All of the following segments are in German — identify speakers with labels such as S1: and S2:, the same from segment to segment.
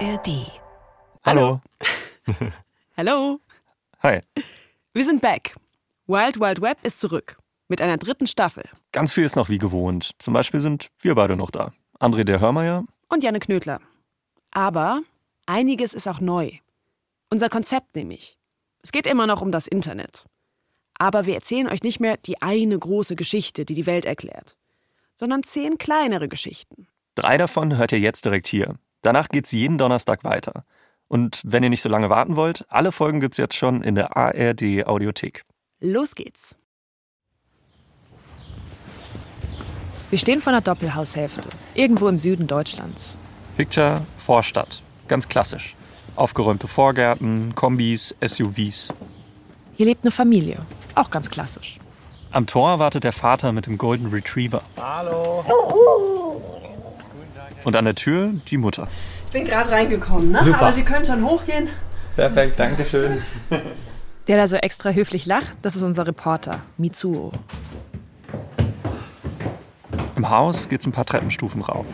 S1: ARD.
S2: Hallo.
S3: Hallo.
S2: Hi.
S3: Wir sind back. Wild Wild Web ist zurück. Mit einer dritten Staffel.
S2: Ganz viel ist noch wie gewohnt. Zum Beispiel sind wir beide noch da. André der Hörmeier.
S3: Und Janne Knödler. Aber einiges ist auch neu. Unser Konzept nämlich. Es geht immer noch um das Internet. Aber wir erzählen euch nicht mehr die eine große Geschichte, die die Welt erklärt, sondern zehn kleinere Geschichten.
S2: Drei davon hört ihr jetzt direkt hier. Danach geht's jeden Donnerstag weiter. Und wenn ihr nicht so lange warten wollt, alle Folgen gibt's jetzt schon in der ARD Audiothek.
S3: Los geht's. Wir stehen vor einer Doppelhaushälfte, irgendwo im Süden Deutschlands.
S2: Picture Vorstadt. Ganz klassisch. Aufgeräumte Vorgärten, Kombis, SUVs.
S3: Hier lebt eine Familie, auch ganz klassisch.
S2: Am Tor wartet der Vater mit dem Golden Retriever.
S4: Hallo.
S2: Und an der Tür die Mutter.
S5: Ich bin gerade reingekommen, ne?
S4: Super.
S5: Aber Sie können schon hochgehen.
S4: Perfekt, danke schön.
S3: Der da so extra höflich lacht, das ist unser Reporter, Mitsuo.
S2: Im Haus geht's ein paar Treppenstufen rauf.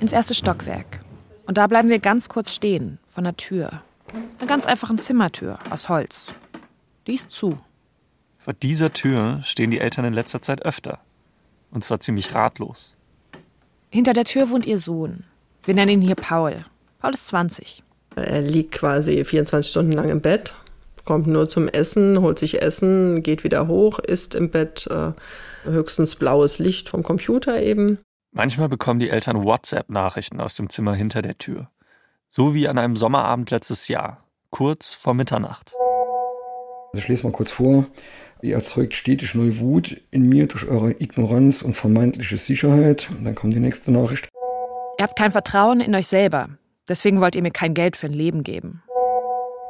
S3: Ins erste Stockwerk. Und da bleiben wir ganz kurz stehen, vor einer Tür. Einer ganz einfachen Zimmertür aus Holz. Die ist zu.
S2: Vor dieser Tür stehen die Eltern in letzter Zeit öfter. Und zwar ziemlich ratlos.
S3: Hinter der Tür wohnt ihr Sohn. Wir nennen ihn hier Paul. Paul ist 20.
S5: Er liegt quasi 24 Stunden lang im Bett, kommt nur zum Essen, holt sich Essen, geht wieder hoch, isst im Bett äh, höchstens blaues Licht vom Computer eben.
S2: Manchmal bekommen die Eltern WhatsApp-Nachrichten aus dem Zimmer hinter der Tür. So wie an einem Sommerabend letztes Jahr, kurz vor Mitternacht.
S6: Also ich lese mal kurz vor. Ihr erzeugt stetig neue Wut in mir durch eure Ignoranz und vermeintliche Sicherheit. Dann kommt die nächste Nachricht.
S3: Ihr habt kein Vertrauen in euch selber. Deswegen wollt ihr mir kein Geld für ein Leben geben.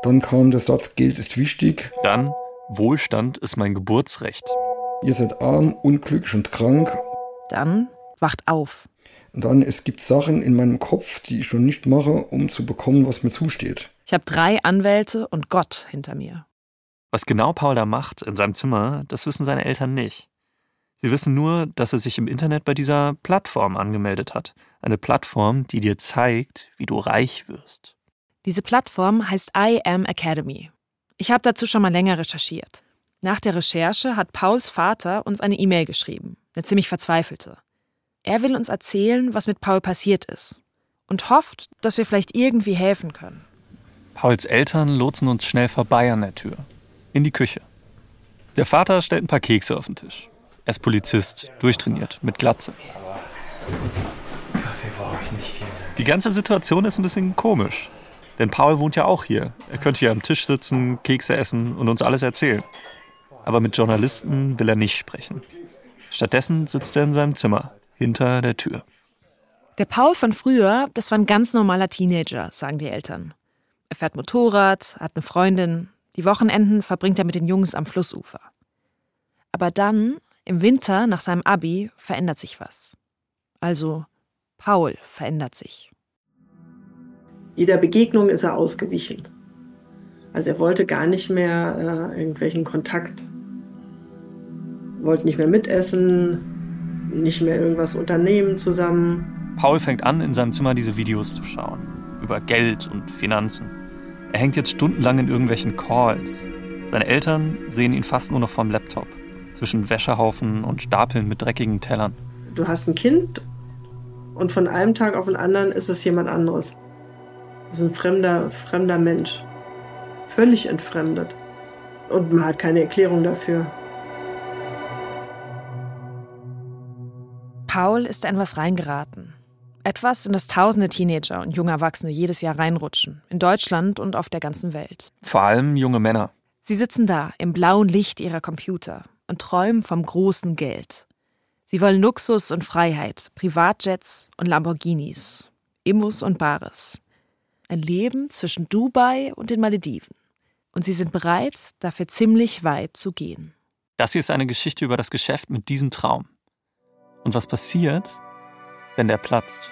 S6: Dann kam der Satz, Geld ist wichtig.
S2: Dann, Wohlstand ist mein Geburtsrecht.
S6: Ihr seid arm, unglücklich und krank.
S3: Dann wacht auf.
S6: Und dann, es gibt Sachen in meinem Kopf, die ich noch nicht mache, um zu bekommen, was mir zusteht.
S3: Ich habe drei Anwälte und Gott hinter mir.
S2: Was genau Paul da macht in seinem Zimmer, das wissen seine Eltern nicht. Sie wissen nur, dass er sich im Internet bei dieser Plattform angemeldet hat. Eine Plattform, die dir zeigt, wie du reich wirst.
S3: Diese Plattform heißt I Am Academy. Ich habe dazu schon mal länger recherchiert. Nach der Recherche hat Pauls Vater uns eine E-Mail geschrieben, eine ziemlich verzweifelte. Er will uns erzählen, was mit Paul passiert ist und hofft, dass wir vielleicht irgendwie helfen können.
S2: Pauls Eltern lotsen uns schnell vorbei an der Tür. In die Küche. Der Vater stellt ein paar Kekse auf den Tisch. Er ist Polizist, durchtrainiert, mit Glatze. Die ganze Situation ist ein bisschen komisch. Denn Paul wohnt ja auch hier. Er könnte hier am Tisch sitzen, Kekse essen und uns alles erzählen. Aber mit Journalisten will er nicht sprechen. Stattdessen sitzt er in seinem Zimmer, hinter der Tür.
S3: Der Paul von früher, das war ein ganz normaler Teenager, sagen die Eltern. Er fährt Motorrad, hat eine Freundin. Die Wochenenden verbringt er mit den Jungs am Flussufer. Aber dann, im Winter nach seinem Abi, verändert sich was. Also, Paul verändert sich.
S5: Jeder Begegnung ist er ausgewichen. Also er wollte gar nicht mehr äh, irgendwelchen Kontakt, wollte nicht mehr mitessen, nicht mehr irgendwas unternehmen zusammen.
S2: Paul fängt an, in seinem Zimmer diese Videos zu schauen. Über Geld und Finanzen. Er hängt jetzt stundenlang in irgendwelchen Calls. Seine Eltern sehen ihn fast nur noch vom Laptop. Zwischen Wäschehaufen und Stapeln mit dreckigen Tellern.
S5: Du hast ein Kind und von einem Tag auf den anderen ist es jemand anderes. Das ist ein fremder, fremder Mensch. Völlig entfremdet. Und man hat keine Erklärung dafür.
S3: Paul ist in was reingeraten. Etwas, in das tausende Teenager und junge Erwachsene jedes Jahr reinrutschen. In Deutschland und auf der ganzen Welt.
S2: Vor allem junge Männer.
S3: Sie sitzen da im blauen Licht ihrer Computer und träumen vom großen Geld. Sie wollen Luxus und Freiheit, Privatjets und Lamborghinis, Immos und Bares. Ein Leben zwischen Dubai und den Malediven. Und sie sind bereit, dafür ziemlich weit zu gehen.
S2: Das hier ist eine Geschichte über das Geschäft mit diesem Traum. Und was passiert, wenn der platzt?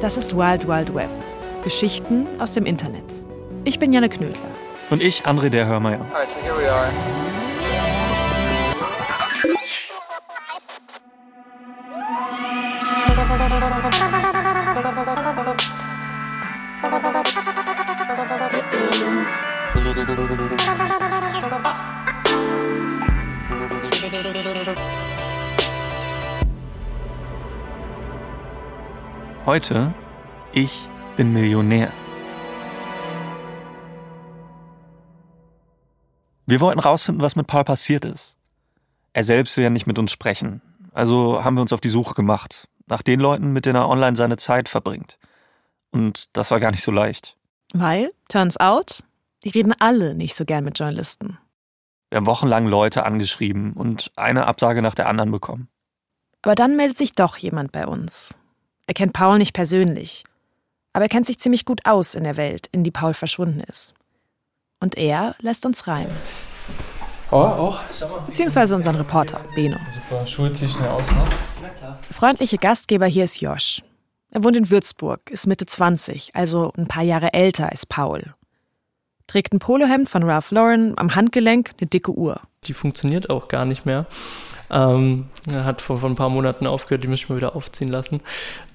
S3: Das ist Wild Wild Web. Geschichten aus dem Internet. Ich bin Janne Knödler.
S2: Und ich, André der Hörmeier.
S4: Alright, so here we are.
S2: Heute, ich bin Millionär. Wir wollten rausfinden, was mit Paul passiert ist. Er selbst will ja nicht mit uns sprechen. Also haben wir uns auf die Suche gemacht. Nach den Leuten, mit denen er online seine Zeit verbringt. Und das war gar nicht so leicht.
S3: Weil, turns out, die reden alle nicht so gern mit Journalisten.
S2: Wir haben wochenlang Leute angeschrieben und eine Absage nach der anderen bekommen.
S3: Aber dann meldet sich doch jemand bei uns. Er kennt Paul nicht persönlich, aber er kennt sich ziemlich gut aus in der Welt, in die Paul verschwunden ist. Und er lässt uns rein.
S4: Oh, auch?
S3: Beziehungsweise unseren Reporter, Beno.
S4: Super, schult sich schnell aus, ne?
S3: Der freundliche Gastgeber hier ist Josh. Er wohnt in Würzburg, ist Mitte 20, also ein paar Jahre älter als Paul. Trägt ein Polohemd von Ralph Lauren, am Handgelenk eine dicke Uhr.
S1: Die funktioniert auch gar nicht mehr. Ähm, er hat vor, vor ein paar Monaten aufgehört, die müssen wir wieder aufziehen lassen.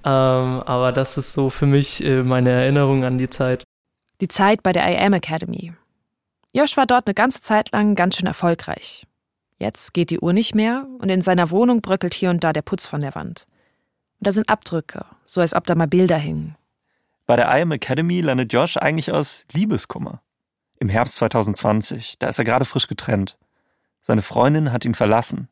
S1: Ähm, aber das ist so für mich äh, meine Erinnerung an die Zeit.
S3: Die Zeit bei der IM Academy. Josh war dort eine ganze Zeit lang ganz schön erfolgreich. Jetzt geht die Uhr nicht mehr und in seiner Wohnung bröckelt hier und da der Putz von der Wand. Und da sind Abdrücke, so als ob da mal Bilder hingen.
S2: Bei der IM Academy landet Josh eigentlich aus Liebeskummer. Im Herbst 2020, da ist er gerade frisch getrennt. Seine Freundin hat ihn verlassen.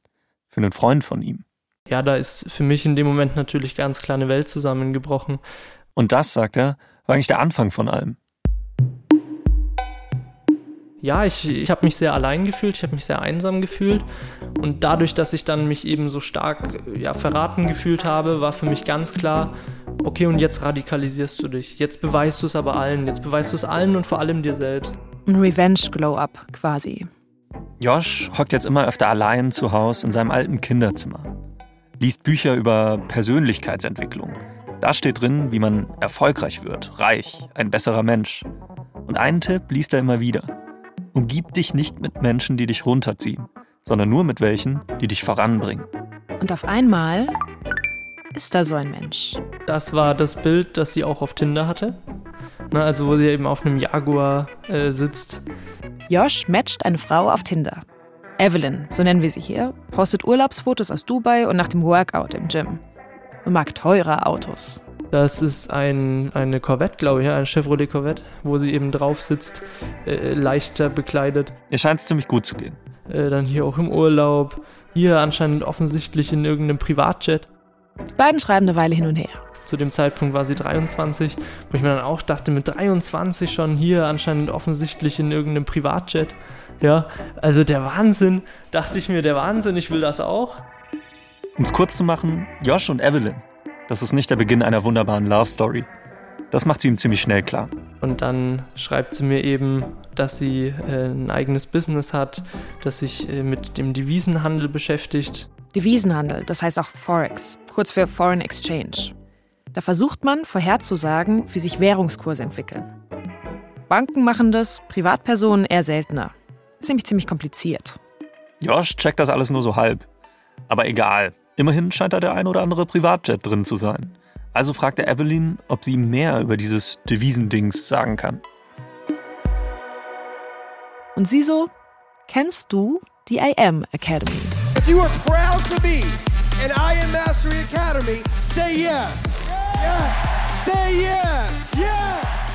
S2: Für einen Freund von ihm.
S1: Ja, da ist für mich in dem Moment natürlich ganz klar eine Welt zusammengebrochen.
S2: Und das, sagt er, war eigentlich der Anfang von allem.
S1: Ja, ich, ich habe mich sehr allein gefühlt, ich habe mich sehr einsam gefühlt. Und dadurch, dass ich dann mich eben so stark ja, verraten gefühlt habe, war für mich ganz klar, okay, und jetzt radikalisierst du dich. Jetzt beweist du es aber allen. Jetzt beweist du es allen und vor allem dir selbst.
S3: Ein Revenge-Glow-Up quasi.
S2: Josh hockt jetzt immer öfter allein zu Hause in seinem alten Kinderzimmer. Liest Bücher über Persönlichkeitsentwicklung. Da steht drin, wie man erfolgreich wird, reich, ein besserer Mensch. Und einen Tipp liest er immer wieder. Umgib dich nicht mit Menschen, die dich runterziehen, sondern nur mit welchen, die dich voranbringen.
S3: Und auf einmal ist da so ein Mensch.
S1: Das war das Bild, das sie auch auf Tinder hatte. Na, also wo sie eben auf einem Jaguar äh, sitzt.
S3: Josh matcht eine Frau auf Tinder. Evelyn, so nennen wir sie hier, postet Urlaubsfotos aus Dubai und nach dem Workout im Gym. Und mag teure Autos.
S1: Das ist ein, eine Corvette, glaube ich, ein Chevrolet Corvette, wo sie eben drauf sitzt, äh, leichter bekleidet.
S2: Ihr scheint es ziemlich gut zu gehen.
S1: Äh, dann hier auch im Urlaub. Hier anscheinend offensichtlich in irgendeinem Privatjet.
S3: Die beiden schreiben eine Weile hin und her.
S1: Zu dem Zeitpunkt war sie 23, wo ich mir dann auch dachte, mit 23 schon hier anscheinend offensichtlich in irgendeinem Privatjet. Ja, also der Wahnsinn, dachte ich mir, der Wahnsinn, ich will das auch.
S2: Um es kurz zu machen, Josh und Evelyn. Das ist nicht der Beginn einer wunderbaren Love Story. Das macht sie ihm ziemlich schnell klar.
S1: Und dann schreibt sie mir eben, dass sie äh, ein eigenes Business hat, dass sich äh, mit dem Devisenhandel beschäftigt.
S3: Devisenhandel, das heißt auch Forex, kurz für Foreign Exchange. Da versucht man vorherzusagen, wie sich Währungskurse entwickeln. Banken machen das, Privatpersonen eher seltener. Ist nämlich ziemlich kompliziert.
S2: Josh checkt das alles nur so halb. Aber egal. Immerhin scheint da der ein oder andere Privatjet drin zu sein. Also fragt er Evelyn, ob sie ihm mehr über dieses Devisendings sagen kann.
S3: Und sie so, kennst du die IM Academy?
S7: If you are proud to be an IM Mastery Academy, say yes.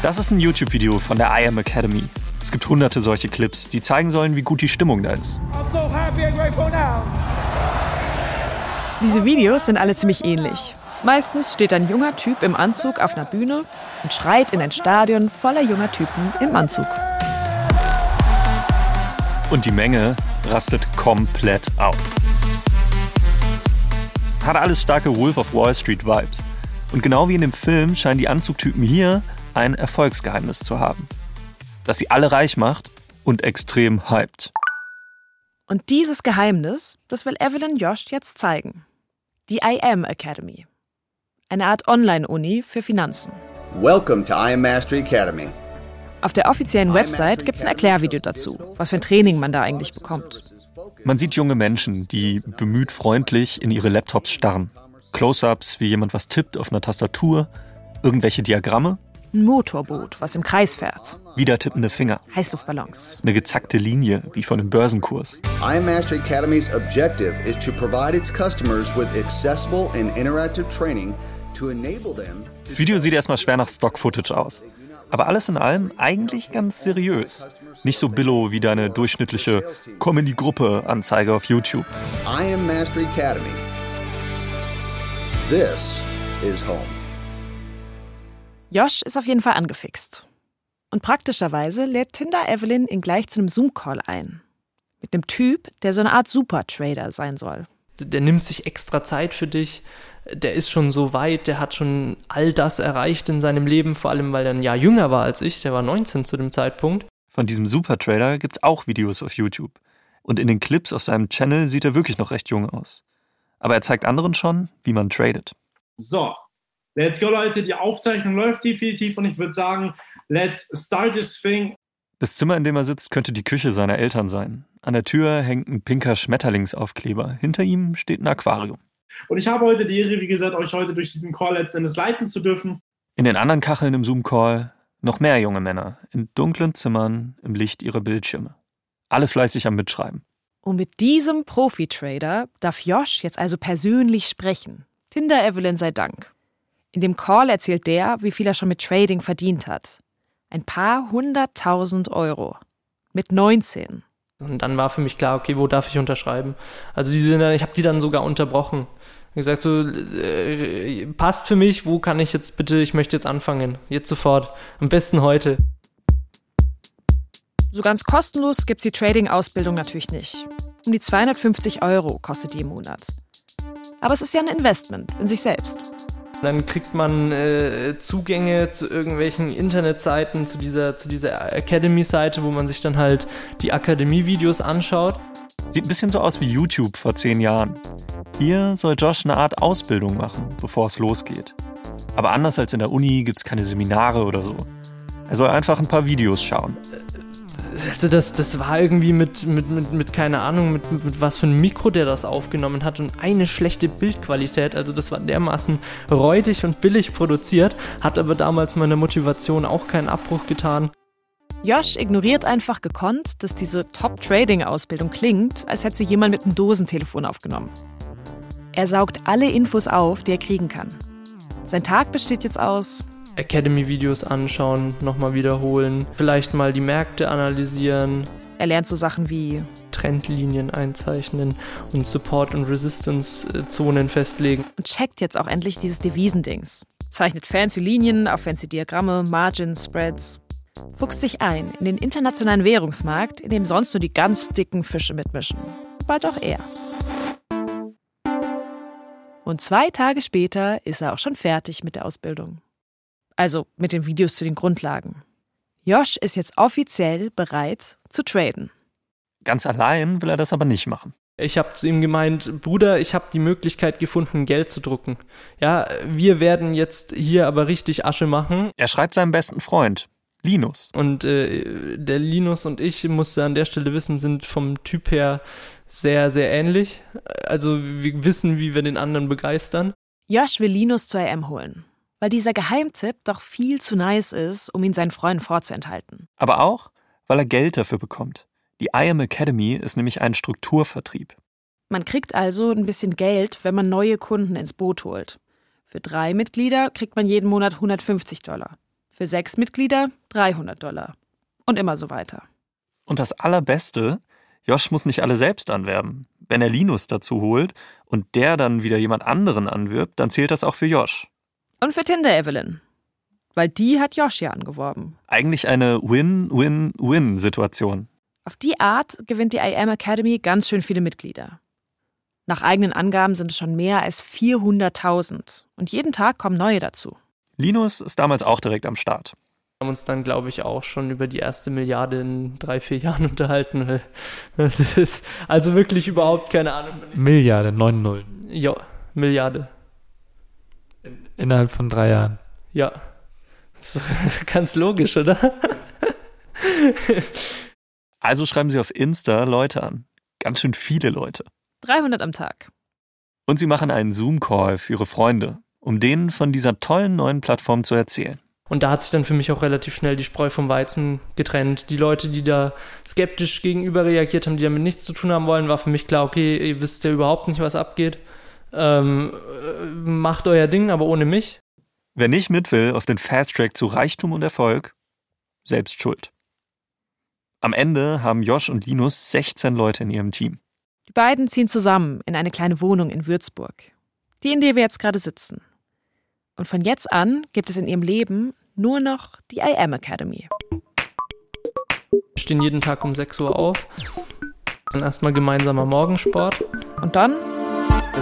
S2: Das ist ein YouTube-Video von der IM Academy. Es gibt hunderte solche Clips, die zeigen sollen, wie gut die Stimmung da ist.
S7: I'm so happy and grateful now.
S3: Diese Videos sind alle ziemlich ähnlich. Meistens steht ein junger Typ im Anzug auf einer Bühne und schreit in ein Stadion voller junger Typen im Anzug.
S2: Und die Menge rastet komplett aus. Hat alles starke Wolf of Wall Street Vibes. Und genau wie in dem Film scheinen die Anzugtypen hier ein Erfolgsgeheimnis zu haben. Das sie alle reich macht und extrem hypt.
S3: Und dieses Geheimnis, das will Evelyn Josh jetzt zeigen. Die IM Academy. Eine Art Online-Uni für Finanzen.
S8: Welcome to I Am Mastery Academy.
S3: Auf der offiziellen Website gibt es ein Erklärvideo dazu, was für ein Training man da eigentlich bekommt.
S2: Man sieht junge Menschen, die bemüht freundlich in ihre Laptops starren. Close-ups, wie jemand was tippt auf einer Tastatur, irgendwelche Diagramme,
S3: Ein Motorboot, was im Kreis fährt.
S2: wieder tippende Finger,
S3: Heißluftballons.
S2: eine gezackte Linie, wie von einem Börsenkurs.
S8: IM Mastery Academy's objective is to provide its customers with accessible and interactive training to enable them
S2: Das Video sieht erstmal schwer nach Stock-Footage aus. Aber alles in allem eigentlich ganz seriös. Nicht so billow wie deine durchschnittliche Komm in die Gruppe-Anzeige auf YouTube.
S8: IM Mastery Academy. This is home.
S3: Josh ist auf jeden Fall angefixt. Und praktischerweise lädt Tinder Evelyn ihn gleich zu einem Zoom-Call ein. Mit einem Typ, der so eine Art Super-Trader sein soll.
S1: Der nimmt sich extra Zeit für dich. Der ist schon so weit, der hat schon all das erreicht in seinem Leben, vor allem weil er ein Jahr jünger war als ich. Der war 19 zu dem Zeitpunkt.
S2: Von diesem Supertrader gibt's auch Videos auf YouTube. Und in den Clips auf seinem Channel sieht er wirklich noch recht jung aus. Aber er zeigt anderen schon, wie man tradet.
S9: So, let's go, Leute. Die Aufzeichnung läuft definitiv und ich würde sagen, let's start this thing.
S2: Das Zimmer, in dem er sitzt, könnte die Küche seiner Eltern sein. An der Tür hängt ein pinker Schmetterlingsaufkleber. Hinter ihm steht ein Aquarium.
S9: Und ich habe heute die Ehre, wie gesagt, euch heute durch diesen Call letzten Endes leiten zu dürfen.
S2: In den anderen Kacheln im Zoom-Call noch mehr junge Männer in dunklen Zimmern im Licht ihrer Bildschirme. Alle fleißig am Mitschreiben.
S3: Und mit diesem Profi-Trader darf Josh jetzt also persönlich sprechen. Tinder Evelyn sei Dank. In dem Call erzählt der, wie viel er schon mit Trading verdient hat. Ein paar hunderttausend Euro. Mit 19.
S1: Und dann war für mich klar, okay, wo darf ich unterschreiben? Also die sind, ich habe die dann sogar unterbrochen. Gesagt, so, äh, passt für mich, wo kann ich jetzt bitte, ich möchte jetzt anfangen. Jetzt sofort. Am besten heute.
S3: So ganz kostenlos gibt's die Trading-Ausbildung natürlich nicht. Um die 250 Euro kostet die im Monat. Aber es ist ja ein Investment in sich selbst.
S1: Dann kriegt man äh, Zugänge zu irgendwelchen Internetseiten, zu dieser, zu dieser Academy-Seite, wo man sich dann halt die Akademie-Videos anschaut.
S2: Sieht ein bisschen so aus wie YouTube vor zehn Jahren. Hier soll Josh eine Art Ausbildung machen, bevor es losgeht. Aber anders als in der Uni gibt's keine Seminare oder so. Er soll einfach ein paar Videos schauen.
S1: Also das, das war irgendwie mit, mit, mit, mit keine Ahnung, mit, mit was für einem Mikro der das aufgenommen hat und eine schlechte Bildqualität. Also das war dermaßen räudig und billig produziert, hat aber damals meiner Motivation auch keinen Abbruch getan.
S3: Josh ignoriert einfach gekonnt, dass diese Top-Trading-Ausbildung klingt, als hätte sie jemand mit einem Dosentelefon aufgenommen. Er saugt alle Infos auf, die er kriegen kann. Sein Tag besteht jetzt aus
S1: Academy-Videos anschauen, nochmal wiederholen, vielleicht mal die Märkte analysieren,
S3: Er lernt so Sachen wie
S1: Trendlinien einzeichnen und Support- und Resistance-Zonen festlegen.
S3: und checkt jetzt auch endlich dieses Devisendings. Zeichnet fancy Linien auf fancy Diagramme, Margins, Spreads. Fuchst sich ein in den internationalen Währungsmarkt, in dem sonst nur die ganz dicken Fische mitmischen. Bald auch er. Und zwei Tage später ist er auch schon fertig mit der Ausbildung. Also mit den Videos zu den Grundlagen. Josh ist jetzt offiziell bereit zu traden.
S2: Ganz allein will er das aber nicht machen.
S1: Ich habe zu ihm gemeint, Bruder, ich habe die Möglichkeit gefunden, Geld zu drucken. Ja, wir werden jetzt hier aber richtig Asche machen.
S2: Er schreibt seinem besten Freund, Linus.
S1: Und äh, der Linus und ich, musste an der Stelle wissen, sind vom Typ her sehr, sehr ähnlich. Also wir wissen, wie wir den anderen begeistern.
S3: Josh will Linus zur EM holen, weil dieser Geheimtipp doch viel zu nice ist, um ihn seinen Freunden vorzuenthalten.
S2: Aber auch, weil er Geld dafür bekommt. Die IM Academy ist nämlich ein Strukturvertrieb.
S3: Man kriegt also ein bisschen Geld, wenn man neue Kunden ins Boot holt. Für drei Mitglieder kriegt man jeden Monat 150 Dollar. Für sechs Mitglieder 300 Dollar. Und immer so weiter.
S2: Und das Allerbeste, Josh muss nicht alle selbst anwerben. Wenn er Linus dazu holt und der dann wieder jemand anderen anwirbt, dann zählt das auch für Josh.
S3: Und für Tinder Evelyn. Weil die hat Josh ja angeworben.
S2: Eigentlich eine Win-Win-Win-Situation.
S3: Auf die Art gewinnt die IM Academy ganz schön viele Mitglieder. Nach eigenen Angaben sind es schon mehr als 400.000. Und jeden Tag kommen neue dazu.
S2: Linus ist damals auch direkt am Start.
S1: Wir haben uns dann, glaube ich, auch schon über die erste Milliarde in drei, vier Jahren unterhalten. weil Das ist also wirklich überhaupt keine Ahnung.
S4: Milliarde, 9 Nullen.
S1: Ja, Milliarde.
S4: Innerhalb von drei Jahren.
S1: Ja. Das ist ganz logisch, oder?
S2: Also schreiben sie auf Insta Leute an. Ganz schön viele Leute.
S3: 300 am Tag.
S2: Und sie machen einen Zoom-Call für ihre Freunde, um denen von dieser tollen neuen Plattform zu erzählen.
S1: Und da hat sich dann für mich auch relativ schnell die Spreu vom Weizen getrennt. Die Leute, die da skeptisch gegenüber reagiert haben, die damit nichts zu tun haben wollen, war für mich klar, okay, ihr wisst ja überhaupt nicht, was abgeht. Ähm, äh, macht euer Ding, aber ohne mich.
S2: Wer nicht mit will auf den Fast Track zu Reichtum und Erfolg, selbst schuld. Am Ende haben Josh und Linus 16 Leute in ihrem Team.
S3: Die beiden ziehen zusammen in eine kleine Wohnung in Würzburg, die in der wir jetzt gerade sitzen. Und von jetzt an gibt es in ihrem Leben nur noch die I Am Academy.
S1: Wir stehen jeden Tag um 6 Uhr auf. Dann erstmal gemeinsamer Morgensport.
S3: Und dann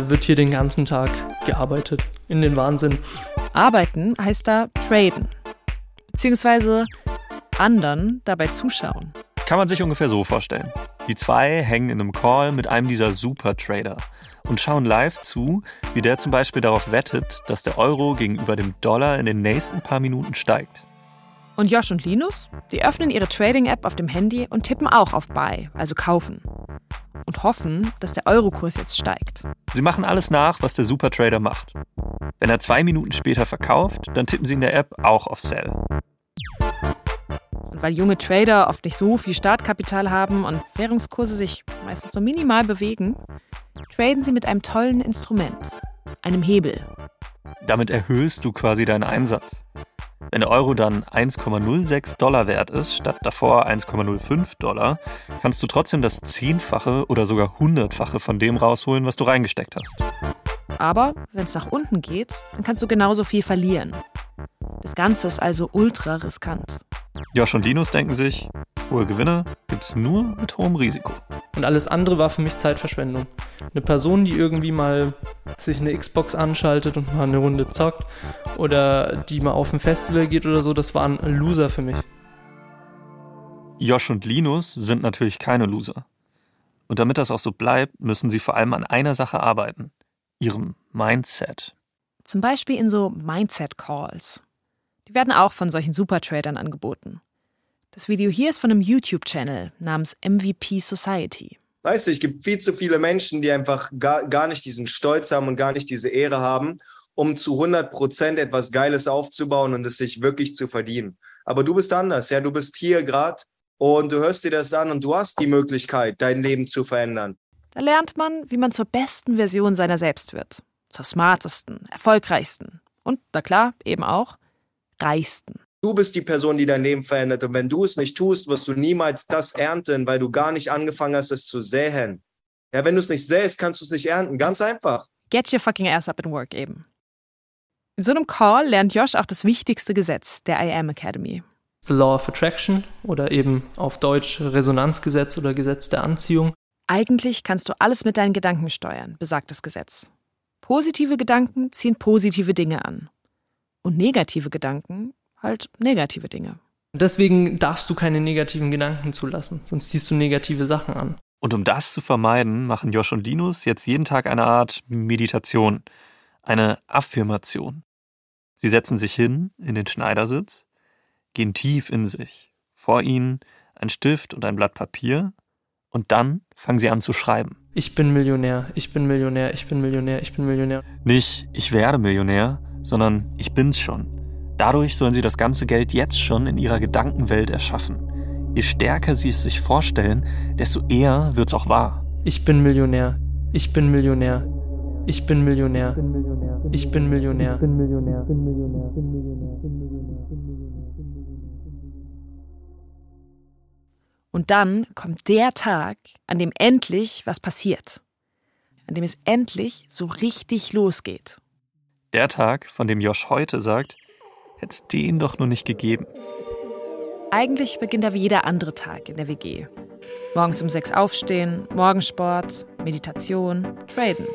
S1: wird hier den ganzen Tag gearbeitet. In den Wahnsinn.
S3: Arbeiten heißt da traden. Beziehungsweise anderen dabei zuschauen.
S2: Kann man sich ungefähr so vorstellen. Die zwei hängen in einem Call mit einem dieser Super-Trader und schauen live zu, wie der zum Beispiel darauf wettet, dass der Euro gegenüber dem Dollar in den nächsten paar Minuten steigt.
S3: Und Josh und Linus, die öffnen ihre Trading-App auf dem Handy und tippen auch auf Buy, also kaufen. Und hoffen, dass der Eurokurs jetzt steigt.
S2: Sie machen alles nach, was der Supertrader macht. Wenn er zwei Minuten später verkauft, dann tippen sie in der App auch auf Sell.
S3: Und weil junge Trader oft nicht so viel Startkapital haben und Währungskurse sich meistens nur minimal bewegen, traden sie mit einem tollen Instrument, einem Hebel.
S2: Damit erhöhst du quasi deinen Einsatz. Wenn der Euro dann 1,06 Dollar wert ist, statt davor 1,05 Dollar, kannst du trotzdem das Zehnfache oder sogar Hundertfache von dem rausholen, was du reingesteckt hast.
S3: Aber wenn es nach unten geht, dann kannst du genauso viel verlieren. Das Ganze ist also ultra riskant.
S2: Josh und Linus denken sich, hohe Gewinne gibt's nur mit hohem Risiko.
S1: Und alles andere war für mich Zeitverschwendung. Eine Person, die irgendwie mal sich eine Xbox anschaltet und mal eine Runde zockt oder die mal auf ein Festival geht oder so, das war ein Loser für mich.
S2: Josh und Linus sind natürlich keine Loser. Und damit das auch so bleibt, müssen sie vor allem an einer Sache arbeiten. Ihrem Mindset.
S3: Zum Beispiel in so Mindset-Calls. Die werden auch von solchen Supertradern angeboten. Das Video hier ist von einem YouTube-Channel namens MVP Society.
S10: Weißt du, es gibt viel zu viele Menschen, die einfach gar, gar nicht diesen Stolz haben und gar nicht diese Ehre haben, um zu 100 Prozent etwas Geiles aufzubauen und es sich wirklich zu verdienen. Aber du bist anders, ja, du bist hier gerade und du hörst dir das an und du hast die Möglichkeit, dein Leben zu verändern.
S3: Da lernt man, wie man zur besten Version seiner selbst wird. Zur smartesten, erfolgreichsten und, na klar, eben auch reichsten.
S10: Du bist die Person, die dein Leben verändert. Und wenn du es nicht tust, wirst du niemals das ernten, weil du gar nicht angefangen hast, es zu säen. Ja, wenn du es nicht säst, kannst du es nicht ernten. Ganz einfach.
S3: Get your fucking ass up and work eben. In so einem Call lernt Josh auch das wichtigste Gesetz der I Am Academy.
S1: The Law of Attraction oder eben auf Deutsch Resonanzgesetz oder Gesetz der Anziehung.
S3: Eigentlich kannst du alles mit deinen Gedanken steuern, besagt das Gesetz. Positive Gedanken ziehen positive Dinge an. Und negative Gedanken halt negative Dinge.
S1: Deswegen darfst du keine negativen Gedanken zulassen, sonst ziehst du negative Sachen an.
S2: Und um das zu vermeiden, machen Josh und Linus jetzt jeden Tag eine Art Meditation, eine Affirmation. Sie setzen sich hin in den Schneidersitz, gehen tief in sich. Vor ihnen ein Stift und ein Blatt Papier und dann fangen sie an zu schreiben.
S1: Ich bin Millionär, ich bin Millionär, ich bin Millionär, ich bin Millionär.
S2: Nicht ich werde Millionär, sondern ich bin's schon. Dadurch sollen sie das ganze Geld jetzt schon in ihrer Gedankenwelt erschaffen. Je stärker sie es sich vorstellen, desto eher wird's auch wahr.
S1: Ich bin Millionär. Ich bin Millionär. Ich bin Millionär. Ich bin Millionär. Ich bin Millionär.
S3: Und dann kommt der Tag, an dem endlich was passiert. An dem es endlich so richtig losgeht.
S2: Der Tag, von dem Josh heute sagt, hätte es den doch nur nicht gegeben.
S3: Eigentlich beginnt er wie jeder andere Tag in der WG. Morgens um sechs aufstehen, Morgensport, Meditation, Traden.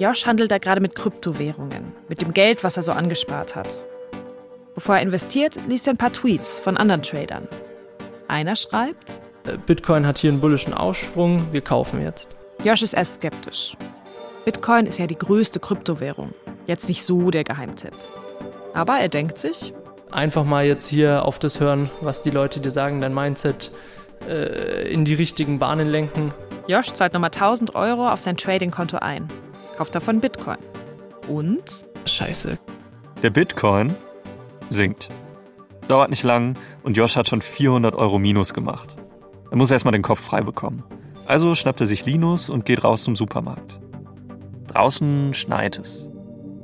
S3: Josh handelt da gerade mit Kryptowährungen, mit dem Geld, was er so angespart hat. Bevor er investiert, liest er ein paar Tweets von anderen Tradern. Einer schreibt:
S1: Bitcoin hat hier einen bullischen Aufschwung, wir kaufen jetzt.
S3: Josh ist erst skeptisch. Bitcoin ist ja die größte Kryptowährung. Jetzt nicht so der Geheimtipp. Aber er denkt sich,
S1: einfach mal jetzt hier auf das hören, was die Leute dir sagen, dein Mindset äh, in die richtigen Bahnen lenken.
S3: Josh zahlt nochmal 1000 Euro auf sein Trading-Konto ein. kauft davon Bitcoin. Und?
S1: Scheiße.
S2: Der Bitcoin sinkt. Dauert nicht lang und Josh hat schon 400 Euro Minus gemacht. Er muss erstmal den Kopf frei bekommen. Also schnappt er sich Linus und geht raus zum Supermarkt. Draußen schneit es.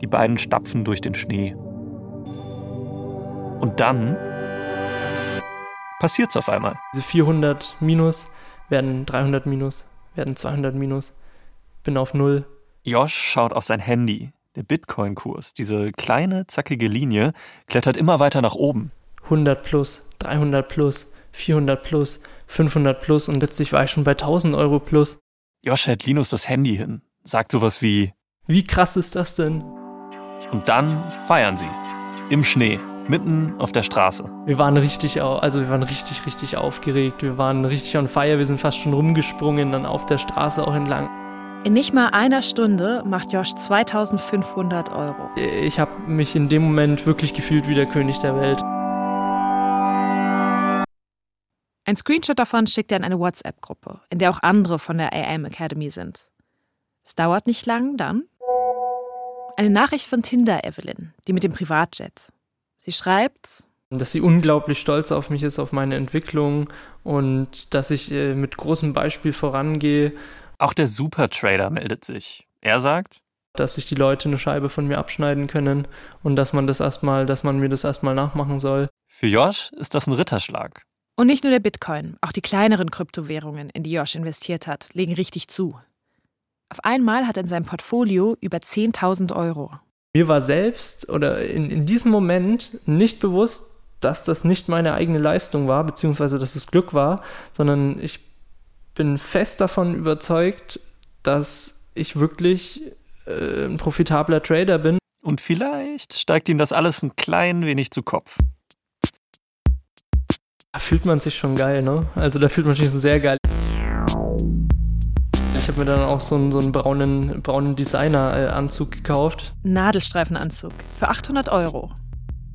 S2: Die beiden stapfen durch den Schnee. Und dann passiert's auf einmal.
S1: Diese 400 Minus werden 300 Minus, werden 200 Minus. Bin auf Null.
S2: Josh schaut auf sein Handy. Der Bitcoin-Kurs, diese kleine, zackige Linie, klettert immer weiter nach oben.
S1: 100 plus, 300 plus, 400 plus, 500 plus und plötzlich war ich schon bei 1000 Euro plus.
S2: Josh hält Linus das Handy hin, sagt sowas wie:
S1: Wie krass ist das denn?
S2: Und dann feiern sie. Im Schnee, mitten auf der Straße.
S1: Wir waren richtig, also wir waren richtig, richtig aufgeregt. Wir waren richtig on fire. Wir sind fast schon rumgesprungen, dann auf der Straße auch entlang.
S3: In nicht mal einer Stunde macht Josh 2500 Euro.
S1: Ich habe mich in dem Moment wirklich gefühlt wie der König der Welt.
S3: Ein Screenshot davon schickt er in eine WhatsApp-Gruppe, in der auch andere von der AM Academy sind. Es dauert nicht lang, dann eine Nachricht von Tinder Evelyn, die mit dem Privatjet. Sie schreibt,
S1: dass sie unglaublich stolz auf mich ist, auf meine Entwicklung und dass ich äh, mit großem Beispiel vorangehe
S2: auch der Supertrader meldet sich. Er sagt,
S1: dass sich die Leute eine Scheibe von mir abschneiden können und dass man das erstmal, dass man mir das erstmal nachmachen soll.
S2: Für Josh ist das ein Ritterschlag.
S3: Und nicht nur der Bitcoin, auch die kleineren Kryptowährungen, in die Josh investiert hat, legen richtig zu. Auf einmal hat er in seinem Portfolio über 10.000 Euro.
S1: Mir war selbst oder in, in diesem Moment nicht bewusst, dass das nicht meine eigene Leistung war, beziehungsweise dass es Glück war, sondern ich bin fest davon überzeugt, dass ich wirklich äh, ein profitabler Trader bin.
S2: Und vielleicht steigt ihm das alles ein klein wenig zu Kopf.
S1: Da fühlt man sich schon geil, ne? Also da fühlt man sich sehr geil. Ich habe mir dann auch so einen, so einen braunen, braunen Designer-Anzug gekauft.
S3: Nadelstreifenanzug für 800 Euro.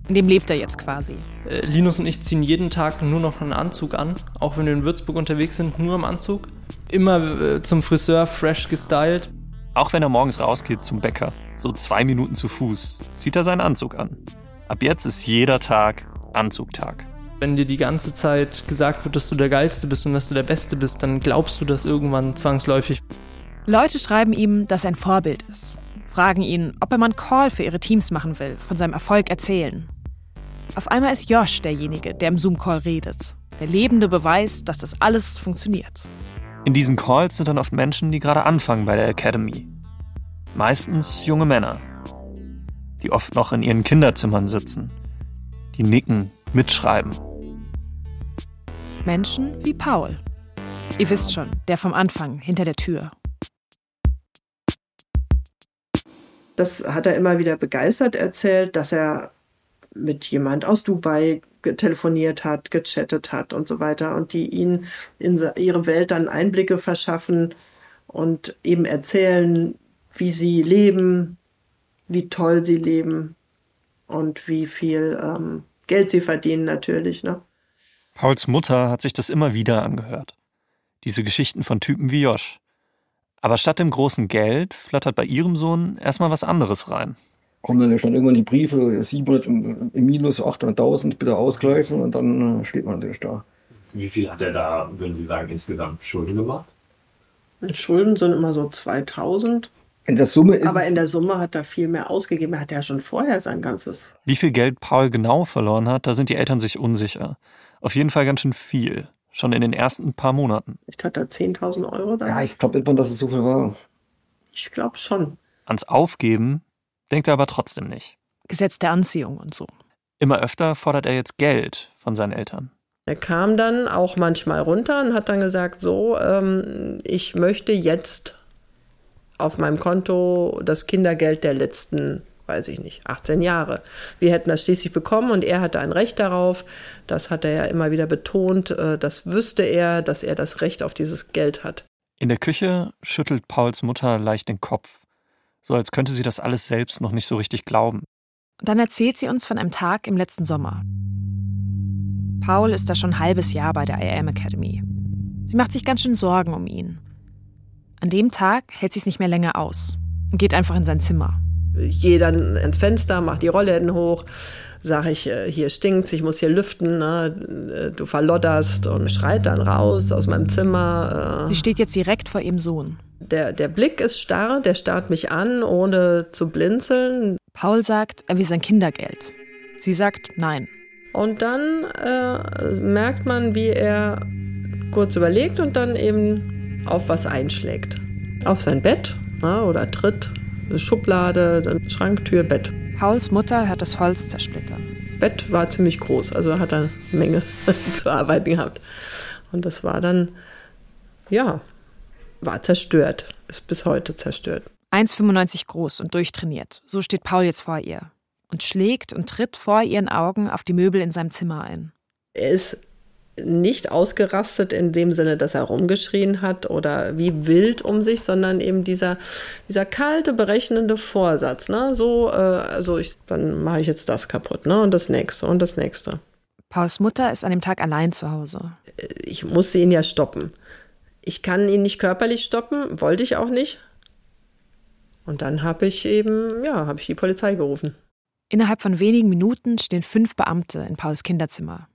S3: In dem lebt er jetzt quasi.
S1: Äh, Linus und ich ziehen jeden Tag nur noch einen Anzug an, auch wenn wir in Würzburg unterwegs sind, nur im Anzug. Immer äh, zum Friseur, fresh gestylt.
S2: Auch wenn er morgens rausgeht zum Bäcker, so zwei Minuten zu Fuß, zieht er seinen Anzug an. Ab jetzt ist jeder Tag Anzugtag.
S1: Wenn dir die ganze Zeit gesagt wird, dass du der Geilste bist und dass du der Beste bist, dann glaubst du das irgendwann zwangsläufig.
S3: Leute schreiben ihm, dass er ein Vorbild ist. Fragen ihn, ob er mal einen Call für ihre Teams machen will, von seinem Erfolg erzählen. Auf einmal ist Josh derjenige, der im Zoom-Call redet. Der lebende Beweis, dass das alles funktioniert.
S2: In diesen Calls sind dann oft Menschen, die gerade anfangen bei der Academy. Meistens junge Männer, die oft noch in ihren Kinderzimmern sitzen, die nicken, mitschreiben.
S3: Menschen wie Paul. Ihr wisst schon, der vom Anfang hinter der Tür.
S5: Das hat er immer wieder begeistert erzählt, dass er mit jemand aus Dubai telefoniert hat, gechattet hat und so weiter und die ihn in ihre Welt dann Einblicke verschaffen und eben erzählen, wie sie leben, wie toll sie leben und wie viel ähm, Geld sie verdienen natürlich. Ne?
S2: Pauls Mutter hat sich das immer wieder angehört. Diese Geschichten von Typen wie Josh. Aber statt dem großen Geld flattert bei ihrem Sohn erstmal was anderes rein
S6: kommen dann ja schon irgendwann die Briefe, 700 im, Minus, 800.000, bitte ausgleichen und dann äh, steht man natürlich da.
S11: Wie viel hat er da, würden Sie sagen, insgesamt Schulden gemacht?
S5: Schulden sind immer so 2000.
S6: In der Summe
S5: Aber in der Summe hat er viel mehr ausgegeben. Er hat ja schon vorher sein ganzes.
S2: Wie viel Geld Paul genau verloren hat, da sind die Eltern sich unsicher. Auf jeden Fall ganz schön viel. Schon in den ersten paar Monaten.
S5: Ich hatte 10.000 Euro da.
S6: Ja, ich glaube nicht dass es so viel war.
S5: Ich glaube schon.
S2: Ans Aufgeben denkt er aber trotzdem nicht.
S3: Gesetz der Anziehung und so.
S2: Immer öfter fordert er jetzt Geld von seinen Eltern.
S5: Er kam dann auch manchmal runter und hat dann gesagt, so, ähm, ich möchte jetzt auf meinem Konto das Kindergeld der letzten, weiß ich nicht, 18 Jahre. Wir hätten das schließlich bekommen und er hatte ein Recht darauf. Das hat er ja immer wieder betont. Äh, das wüsste er, dass er das Recht auf dieses Geld hat.
S2: In der Küche schüttelt Pauls Mutter leicht den Kopf so als könnte sie das alles selbst noch nicht so richtig glauben.
S3: Und dann erzählt sie uns von einem Tag im letzten Sommer. Paul ist da schon ein halbes Jahr bei der IAM Academy. Sie macht sich ganz schön Sorgen um ihn. An dem Tag hält sie es nicht mehr länger aus. und geht einfach in sein Zimmer.
S5: Ich gehe dann ins Fenster, mache die Rollläden hoch, sage ich, äh, hier stinkt's, ich muss hier lüften, ne? du verlodderst und schreit dann raus aus meinem Zimmer.
S3: Äh. Sie steht jetzt direkt vor ihrem Sohn.
S5: Der, der Blick ist starr, der starrt mich an, ohne zu blinzeln.
S3: Paul sagt, er will sein Kindergeld. Sie sagt nein.
S5: Und dann äh, merkt man, wie er kurz überlegt und dann eben auf was einschlägt. Auf sein Bett na, oder tritt, Schublade, dann Schranktür, Bett.
S3: Pauls Mutter hört das Holz zersplittern.
S5: Bett war ziemlich groß, also hat er eine Menge zu arbeiten gehabt. Und das war dann, ja, war zerstört, ist bis heute zerstört.
S3: 1,95 groß und durchtrainiert. So steht Paul jetzt vor ihr und schlägt und tritt vor ihren Augen auf die Möbel in seinem Zimmer ein.
S5: Er ist nicht ausgerastet in dem Sinne, dass er rumgeschrien hat oder wie wild um sich, sondern eben dieser, dieser kalte, berechnende Vorsatz. Ne? So, äh, also ich, dann mache ich jetzt das kaputt ne? und das nächste und das nächste.
S3: Pauls Mutter ist an dem Tag allein zu Hause.
S5: Ich musste ihn ja stoppen. Ich kann ihn nicht körperlich stoppen, wollte ich auch nicht. Und dann habe ich eben, ja, habe ich die Polizei gerufen.
S3: Innerhalb von wenigen Minuten stehen fünf Beamte in Pauls Kinderzimmer.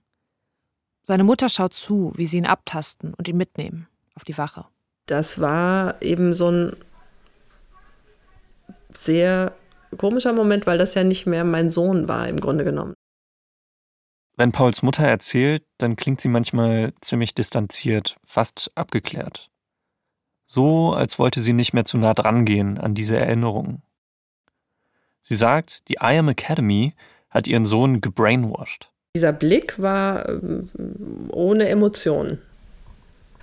S3: Seine Mutter schaut zu, wie sie ihn abtasten und ihn mitnehmen auf die Wache.
S5: Das war eben so ein sehr komischer Moment, weil das ja nicht mehr mein Sohn war, im Grunde genommen.
S2: Wenn Pauls Mutter erzählt, dann klingt sie manchmal ziemlich distanziert, fast abgeklärt. So, als wollte sie nicht mehr zu nah dran gehen an diese Erinnerungen. Sie sagt, die I Am Academy hat ihren Sohn gebrainwashed.
S5: Dieser Blick war ähm, ohne Emotionen.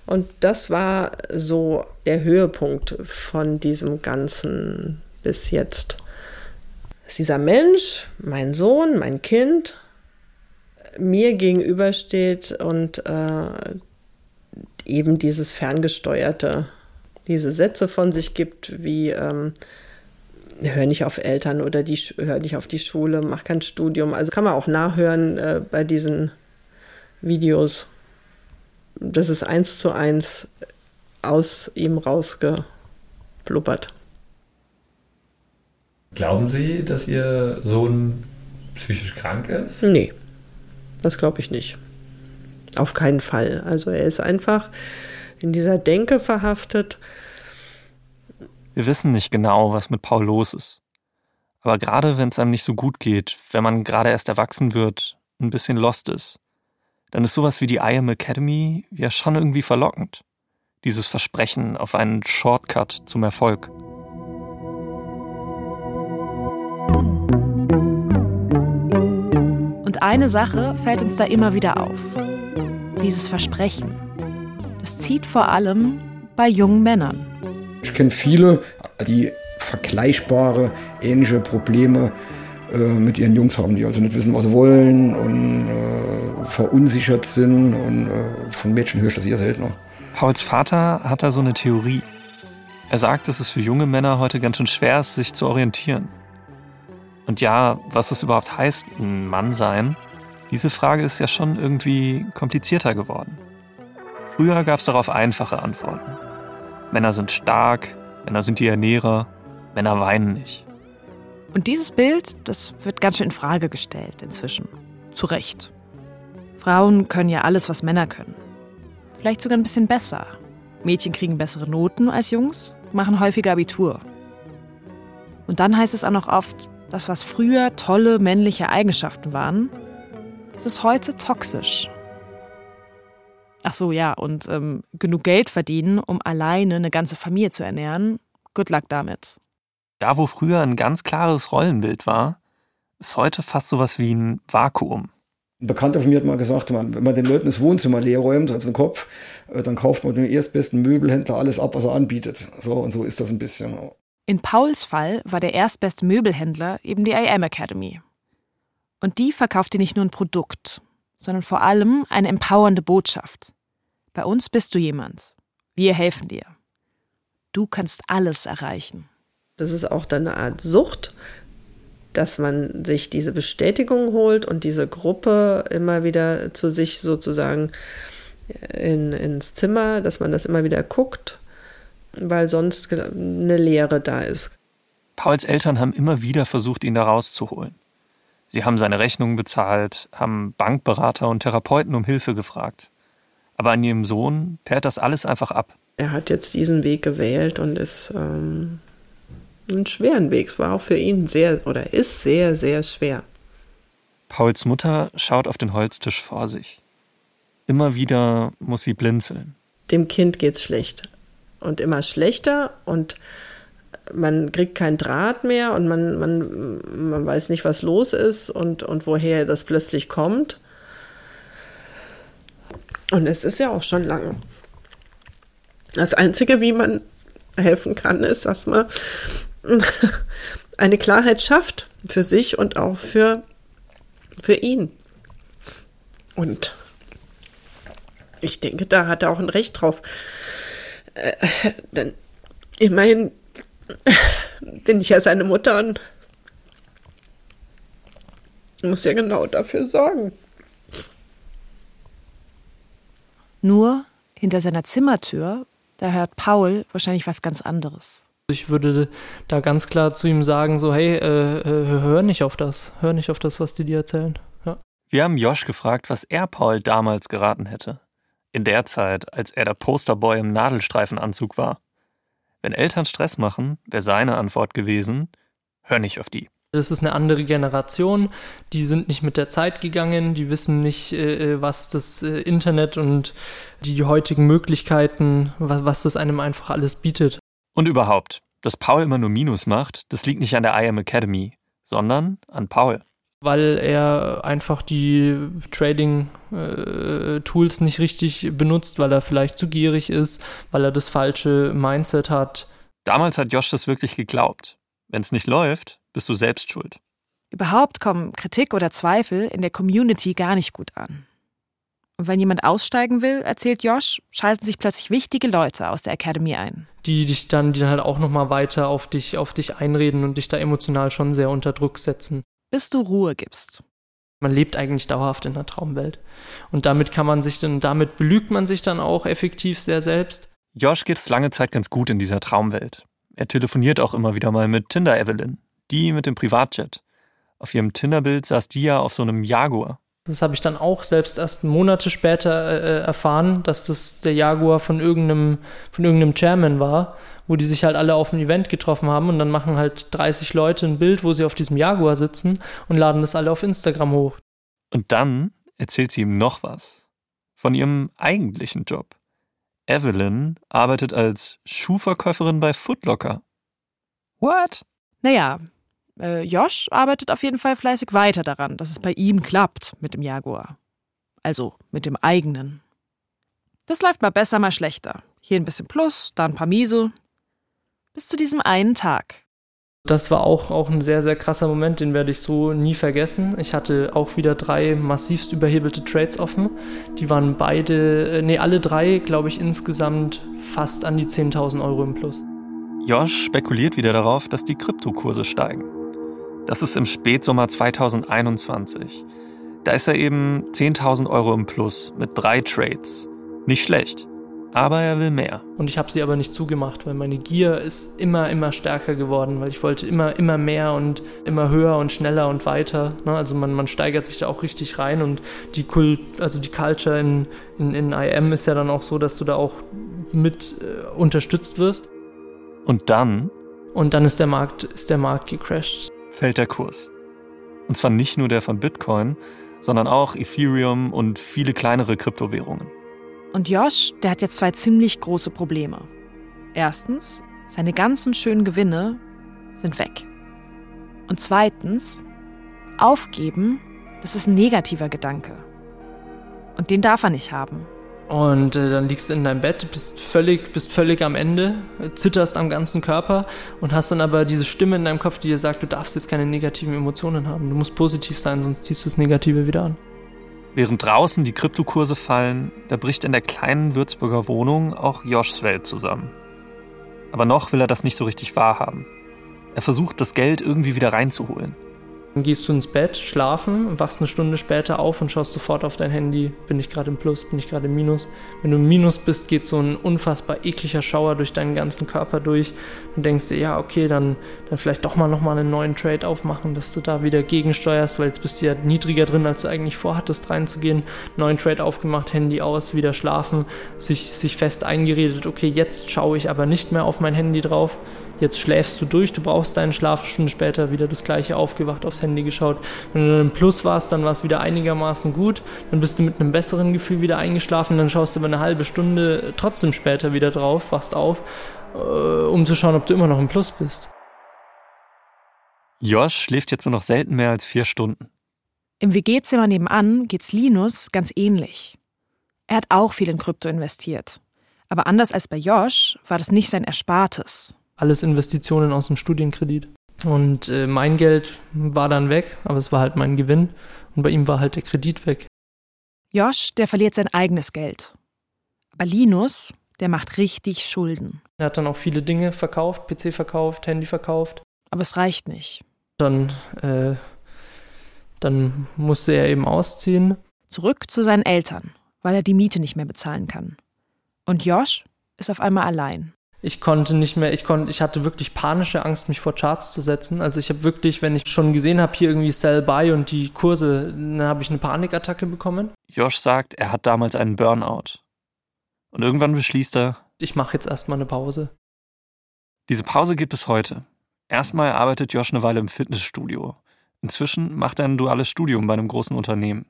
S5: Und das war so der Höhepunkt von diesem Ganzen bis jetzt. Dass dieser Mensch, mein Sohn, mein Kind, mir gegenübersteht und äh, eben dieses Ferngesteuerte, diese Sätze von sich gibt, wie ähm, hör nicht auf Eltern oder die, hör nicht auf die Schule, mach kein Studium. Also kann man auch nachhören äh, bei diesen Videos. Das ist eins zu eins aus ihm rausgeblubbert.
S4: Glauben Sie, dass Ihr Sohn psychisch krank ist?
S5: Nee, das glaube ich nicht. Auf keinen Fall. Also er ist einfach in dieser Denke verhaftet,
S2: wir wissen nicht genau, was mit Paul los ist. Aber gerade wenn es einem nicht so gut geht, wenn man gerade erst erwachsen wird, ein bisschen lost ist, dann ist sowas wie die I Am Academy ja schon irgendwie verlockend. Dieses Versprechen auf einen Shortcut zum Erfolg.
S3: Und eine Sache fällt uns da immer wieder auf. Dieses Versprechen. Das zieht vor allem bei jungen Männern.
S6: Ich kenne viele, die vergleichbare, ähnliche Probleme äh, mit ihren Jungs haben, die also nicht wissen, was sie wollen und äh, verunsichert sind. Und äh, von Mädchen höre ich das eher seltener.
S2: Pauls Vater hat da so eine Theorie. Er sagt, dass es für junge Männer heute ganz schön schwer ist, sich zu orientieren. Und ja, was es überhaupt heißt, ein Mann sein, diese Frage ist ja schon irgendwie komplizierter geworden. Früher gab es darauf einfache Antworten. Männer sind stark, Männer sind die Ernährer, Männer weinen nicht.
S3: Und dieses Bild, das wird ganz schön in Frage gestellt inzwischen. Zu Recht. Frauen können ja alles, was Männer können. Vielleicht sogar ein bisschen besser. Mädchen kriegen bessere Noten als Jungs, machen häufiger Abitur. Und dann heißt es auch noch oft, dass was früher tolle männliche Eigenschaften waren, das ist heute toxisch Ach so, ja, und ähm, genug Geld verdienen, um alleine eine ganze Familie zu ernähren. Good luck damit.
S2: Da, wo früher ein ganz klares Rollenbild war, ist heute fast sowas wie ein Vakuum.
S6: Ein Bekannter von mir hat mal gesagt, wenn man den Leuten das Wohnzimmer leer räumt, also den Kopf, äh, dann kauft man dem erstbesten Möbelhändler alles ab, was er anbietet. So und so ist das ein bisschen.
S3: In Pauls Fall war der erstbeste Möbelhändler eben die AM Academy. Und die verkaufte nicht nur ein Produkt, sondern vor allem eine empowernde Botschaft. Bei uns bist du jemand. Wir helfen dir. Du kannst alles erreichen.
S5: Das ist auch dann eine Art Sucht, dass man sich diese Bestätigung holt und diese Gruppe immer wieder zu sich sozusagen in, ins Zimmer, dass man das immer wieder guckt, weil sonst eine Leere da ist.
S2: Pauls Eltern haben immer wieder versucht, ihn da rauszuholen. Sie haben seine Rechnungen bezahlt, haben Bankberater und Therapeuten um Hilfe gefragt. Aber an ihrem Sohn perlt das alles einfach ab.
S5: Er hat jetzt diesen Weg gewählt und ist ähm, einen schweren Weg. Es war auch für ihn sehr oder ist sehr, sehr schwer.
S2: Pauls Mutter schaut auf den Holztisch vor sich. Immer wieder muss sie blinzeln.
S5: Dem Kind geht's schlecht. Und immer schlechter und man kriegt keinen Draht mehr und man, man, man weiß nicht, was los ist und, und woher das plötzlich kommt. Und es ist ja auch schon lange. Das Einzige, wie man helfen kann, ist, dass man eine Klarheit schafft für sich und auch für, für ihn. Und ich denke, da hat er auch ein Recht drauf. Äh, denn immerhin bin ich ja seine Mutter und muss ja genau dafür sorgen.
S3: Nur hinter seiner Zimmertür, da hört Paul wahrscheinlich was ganz anderes.
S1: Ich würde da ganz klar zu ihm sagen, so hey, äh, äh, hör nicht auf das, hör nicht auf das, was die dir erzählen. Ja.
S2: Wir haben Josh gefragt, was er Paul damals geraten hätte. In der Zeit, als er der Posterboy im Nadelstreifenanzug war. Wenn Eltern Stress machen, wäre seine Antwort gewesen, hör nicht auf die.
S1: Das ist eine andere Generation, die sind nicht mit der Zeit gegangen, die wissen nicht, äh, äh, was das äh, Internet und die heutigen Möglichkeiten, was, was das einem einfach alles bietet.
S2: Und überhaupt, dass Paul immer nur Minus macht, das liegt nicht an der IM Academy, sondern an Paul.
S1: Weil er einfach die Trading-Tools äh, nicht richtig benutzt, weil er vielleicht zu gierig ist, weil er das falsche Mindset hat.
S2: Damals hat Josh das wirklich geglaubt. Wenn es nicht läuft, bist du selbst schuld.
S3: Überhaupt kommen Kritik oder Zweifel in der Community gar nicht gut an. Und wenn jemand aussteigen will, erzählt Josh, schalten sich plötzlich wichtige Leute aus der Academy ein.
S1: Die dich dann, die dann halt auch nochmal weiter auf dich, auf dich einreden und dich da emotional schon sehr unter Druck setzen
S3: bis du Ruhe gibst.
S1: Man lebt eigentlich dauerhaft in einer Traumwelt. Und damit kann man sich dann, damit belügt man sich dann auch effektiv sehr selbst.
S2: Josh geht es lange Zeit ganz gut in dieser Traumwelt. Er telefoniert auch immer wieder mal mit Tinder Evelyn, die mit dem Privatjet. Auf ihrem Tinderbild saß die ja auf so einem Jaguar.
S1: Das habe ich dann auch selbst erst Monate später äh, erfahren, dass das der Jaguar von irgendeinem, von irgendeinem Chairman war wo die sich halt alle auf einem Event getroffen haben und dann machen halt 30 Leute ein Bild, wo sie auf diesem Jaguar sitzen und laden das alle auf Instagram hoch.
S2: Und dann erzählt sie ihm noch was. Von ihrem eigentlichen Job. Evelyn arbeitet als Schuhverkäuferin bei Footlocker. What?
S3: Naja, äh, Josh arbeitet auf jeden Fall fleißig weiter daran, dass es bei ihm klappt mit dem Jaguar. Also mit dem eigenen. Das läuft mal besser, mal schlechter. Hier ein bisschen Plus, da ein paar Miese. Bis zu diesem einen Tag.
S1: Das war auch, auch ein sehr, sehr krasser Moment, den werde ich so nie vergessen. Ich hatte auch wieder drei massivst überhebelte Trades offen. Die waren beide, äh, nee, alle drei, glaube ich, insgesamt fast an die 10.000 Euro im Plus.
S2: Josh spekuliert wieder darauf, dass die Kryptokurse steigen. Das ist im Spätsommer 2021. Da ist er eben 10.000 Euro im Plus mit drei Trades. Nicht schlecht. Aber er will mehr.
S1: Und ich habe sie aber nicht zugemacht, weil meine Gier ist immer, immer stärker geworden, weil ich wollte immer, immer mehr und immer höher und schneller und weiter. Ne? Also man, man steigert sich da auch richtig rein und die Kult, also die Culture in, in, in IM ist ja dann auch so, dass du da auch mit äh, unterstützt wirst.
S2: Und dann?
S1: Und dann ist der Markt, ist der Markt gecrashed.
S2: Fällt der Kurs. Und zwar nicht nur der von Bitcoin, sondern auch Ethereum und viele kleinere Kryptowährungen.
S3: Und Josh, der hat jetzt zwei ziemlich große Probleme. Erstens, seine ganzen schönen Gewinne sind weg. Und zweitens, aufgeben, das ist ein negativer Gedanke. Und den darf er nicht haben.
S1: Und äh, dann liegst du in deinem Bett, bist völlig, bist völlig am Ende, zitterst am ganzen Körper und hast dann aber diese Stimme in deinem Kopf, die dir sagt, du darfst jetzt keine negativen Emotionen haben. Du musst positiv sein, sonst ziehst du das Negative wieder an.
S2: Während draußen die Kryptokurse fallen, da bricht in der kleinen Würzburger Wohnung auch Joschs Welt zusammen. Aber noch will er das nicht so richtig wahrhaben. Er versucht, das Geld irgendwie wieder reinzuholen.
S1: Dann gehst du ins Bett, schlafen, wachst eine Stunde später auf und schaust sofort auf dein Handy. Bin ich gerade im Plus, bin ich gerade im Minus? Wenn du im Minus bist, geht so ein unfassbar ekliger Schauer durch deinen ganzen Körper durch. Dann denkst du, ja, okay, dann, dann vielleicht doch mal nochmal einen neuen Trade aufmachen, dass du da wieder gegensteuerst, weil jetzt bist du ja niedriger drin, als du eigentlich vorhattest reinzugehen. Neuen Trade aufgemacht, Handy aus, wieder schlafen, sich, sich fest eingeredet, okay, jetzt schaue ich aber nicht mehr auf mein Handy drauf jetzt schläfst du durch, du brauchst deinen Schlaf, eine Stunde später wieder das gleiche aufgewacht, aufs Handy geschaut. Wenn du dann im Plus warst, dann war es wieder einigermaßen gut, dann bist du mit einem besseren Gefühl wieder eingeschlafen, dann schaust du aber eine halbe Stunde trotzdem später wieder drauf, wachst auf, äh, um zu schauen, ob du immer noch im Plus bist.
S2: Josh schläft jetzt nur noch selten mehr als vier Stunden.
S3: Im WG-Zimmer nebenan geht's Linus ganz ähnlich. Er hat auch viel in Krypto investiert. Aber anders als bei Josh war das nicht sein Erspartes
S1: alles Investitionen aus dem Studienkredit. Und äh, mein Geld war dann weg, aber es war halt mein Gewinn. Und bei ihm war halt der Kredit weg.
S3: Josh, der verliert sein eigenes Geld. Aber Linus, der macht richtig Schulden.
S1: Er hat dann auch viele Dinge verkauft, PC verkauft, Handy verkauft.
S3: Aber es reicht nicht.
S1: Dann, äh, dann musste er eben ausziehen.
S3: Zurück zu seinen Eltern, weil er die Miete nicht mehr bezahlen kann. Und Josh ist auf einmal allein
S1: ich konnte nicht mehr, ich konnte, ich hatte wirklich panische Angst, mich vor Charts zu setzen. Also ich habe wirklich, wenn ich schon gesehen habe, hier irgendwie Sell Buy und die Kurse, dann habe ich eine Panikattacke bekommen.
S2: Josh sagt, er hat damals einen Burnout. Und irgendwann beschließt er,
S1: ich mache jetzt erstmal eine Pause.
S2: Diese Pause gibt es heute. Erstmal arbeitet Josh eine Weile im Fitnessstudio. Inzwischen macht er ein duales Studium bei einem großen Unternehmen.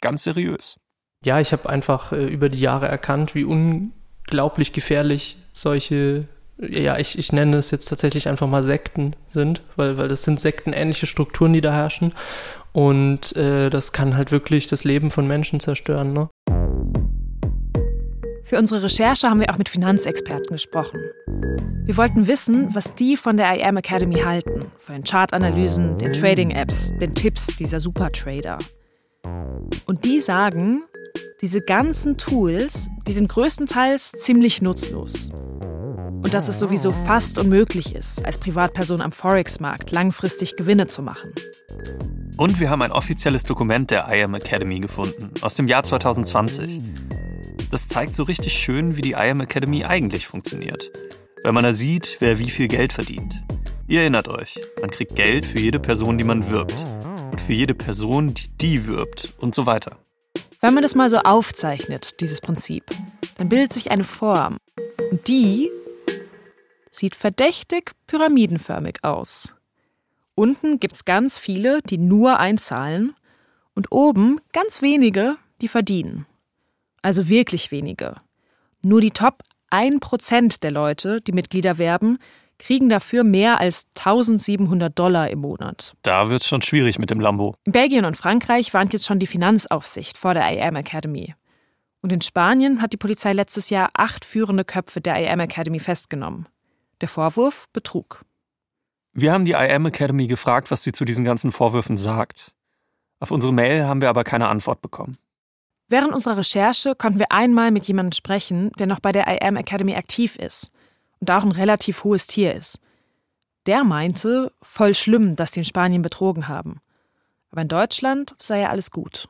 S2: Ganz seriös.
S1: Ja, ich habe einfach äh, über die Jahre erkannt, wie unglaublich gefährlich solche, ja, ich, ich nenne es jetzt tatsächlich einfach mal Sekten sind, weil, weil das sind sektenähnliche Strukturen, die da herrschen. Und äh, das kann halt wirklich das Leben von Menschen zerstören. Ne?
S3: Für unsere Recherche haben wir auch mit Finanzexperten gesprochen. Wir wollten wissen, was die von der IM Academy halten, von den Chartanalysen, den Trading-Apps, den Tipps dieser Supertrader. Und die sagen, diese ganzen Tools, die sind größtenteils ziemlich nutzlos. Und dass es sowieso fast unmöglich ist, als Privatperson am Forex-Markt langfristig Gewinne zu machen.
S2: Und wir haben ein offizielles Dokument der IAM Academy gefunden, aus dem Jahr 2020. Das zeigt so richtig schön, wie die IAM Academy eigentlich funktioniert. Wenn man da sieht, wer wie viel Geld verdient. Ihr erinnert euch, man kriegt Geld für jede Person, die man wirbt. Und für jede Person, die die wirbt und so weiter.
S3: Wenn man das mal so aufzeichnet, dieses Prinzip, dann bildet sich eine Form. Und die sieht verdächtig pyramidenförmig aus. Unten gibt es ganz viele, die nur einzahlen, und oben ganz wenige, die verdienen. Also wirklich wenige. Nur die Top 1% der Leute, die Mitglieder werben, kriegen dafür mehr als 1700 Dollar im Monat.
S2: Da wird es schon schwierig mit dem Lambo.
S3: In Belgien und Frankreich warnt jetzt schon die Finanzaufsicht vor der IAM Academy. Und in Spanien hat die Polizei letztes Jahr acht führende Köpfe der IAM Academy festgenommen. Der Vorwurf Betrug.
S2: Wir haben die IAM Academy gefragt, was sie zu diesen ganzen Vorwürfen sagt. Auf unsere Mail haben wir aber keine Antwort bekommen.
S3: Während unserer Recherche konnten wir einmal mit jemandem sprechen, der noch bei der IAM Academy aktiv ist und auch ein relativ hohes Tier ist. Der meinte, voll schlimm, dass sie in Spanien betrogen haben. Aber in Deutschland sei ja alles gut.